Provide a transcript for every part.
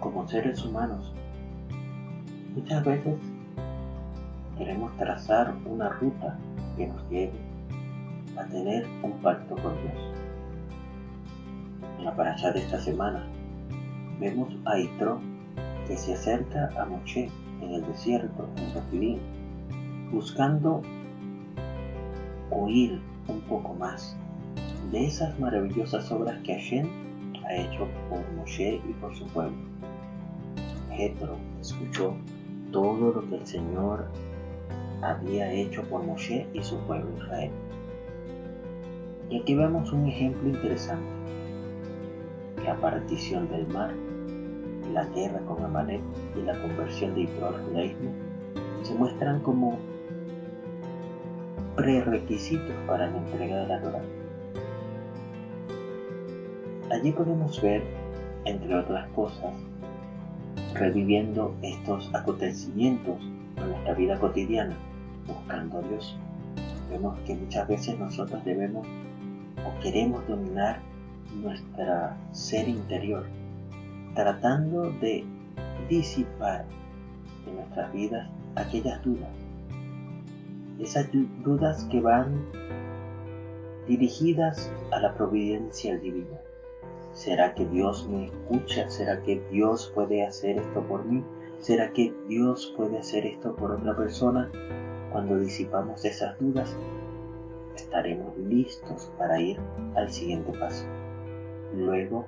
como seres humanos, muchas veces queremos trazar una ruta que nos lleve a tener un pacto con Dios. En la paracha de esta semana vemos a Itro que se acerca a Moshe en el desierto, en Refidim, buscando oír un poco más de esas maravillosas obras que Hashem ha hecho por Moshe y por su pueblo. Jetro escuchó todo lo que el Señor había hecho por Moshe y su pueblo Israel. Y aquí vemos un ejemplo interesante. La partición del mar, la guerra con Amalek y la conversión de Yitro al judaísmo se muestran como prerequisitos para la entrega de la Torah. Allí podemos ver, entre otras cosas, reviviendo estos acontecimientos en nuestra vida cotidiana, buscando a Dios. Vemos que muchas veces nosotros debemos o queremos dominar nuestra ser interior, tratando de disipar de nuestras vidas aquellas dudas esas dudas que van dirigidas a la providencia divina. ¿Será que Dios me escucha? ¿Será que Dios puede hacer esto por mí? ¿Será que Dios puede hacer esto por otra persona? Cuando disipamos esas dudas, estaremos listos para ir al siguiente paso. Luego,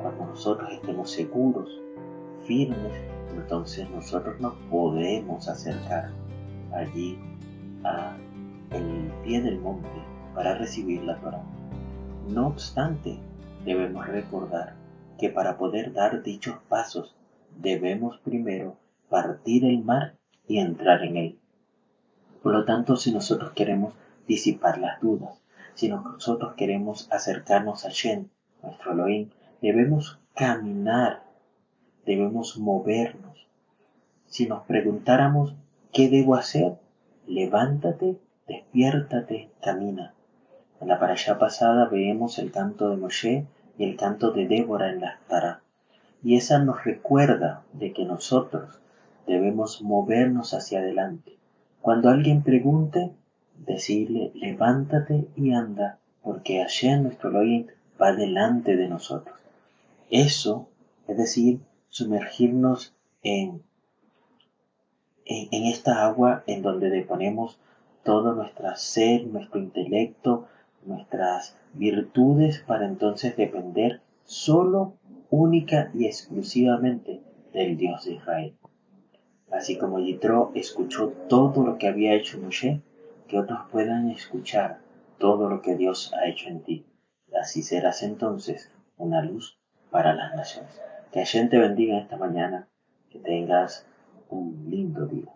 cuando nosotros estemos seguros, firmes, entonces nosotros nos podemos acercar allí a el pie del monte para recibir la Torah. No obstante, debemos recordar que para poder dar dichos pasos debemos primero partir el mar y entrar en él. Por lo tanto, si nosotros queremos disipar las dudas, si nosotros queremos acercarnos a Shen, nuestro Elohim, debemos caminar, debemos movernos. Si nos preguntáramos qué debo hacer, levántate, despiértate, camina. En la parasha pasada vemos el canto de Moshe y el canto de Débora en la Tara. Y esa nos recuerda de que nosotros debemos movernos hacia adelante. Cuando alguien pregunte, decirle, levántate y anda, porque Hashem nuestro Elohim va delante de nosotros. Eso, es decir, sumergirnos en en, esta agua en donde deponemos todo nuestro ser, nuestro intelecto, nuestras virtudes para entonces depender solo, única y exclusivamente del Dios de Israel. Así como Yitro escuchó todo lo que había hecho Moshe, que otros puedan escuchar todo lo que Dios ha hecho en ti. Así serás entonces una luz para las naciones. Que Hashem te bendiga esta mañana, que tengas un lindo día.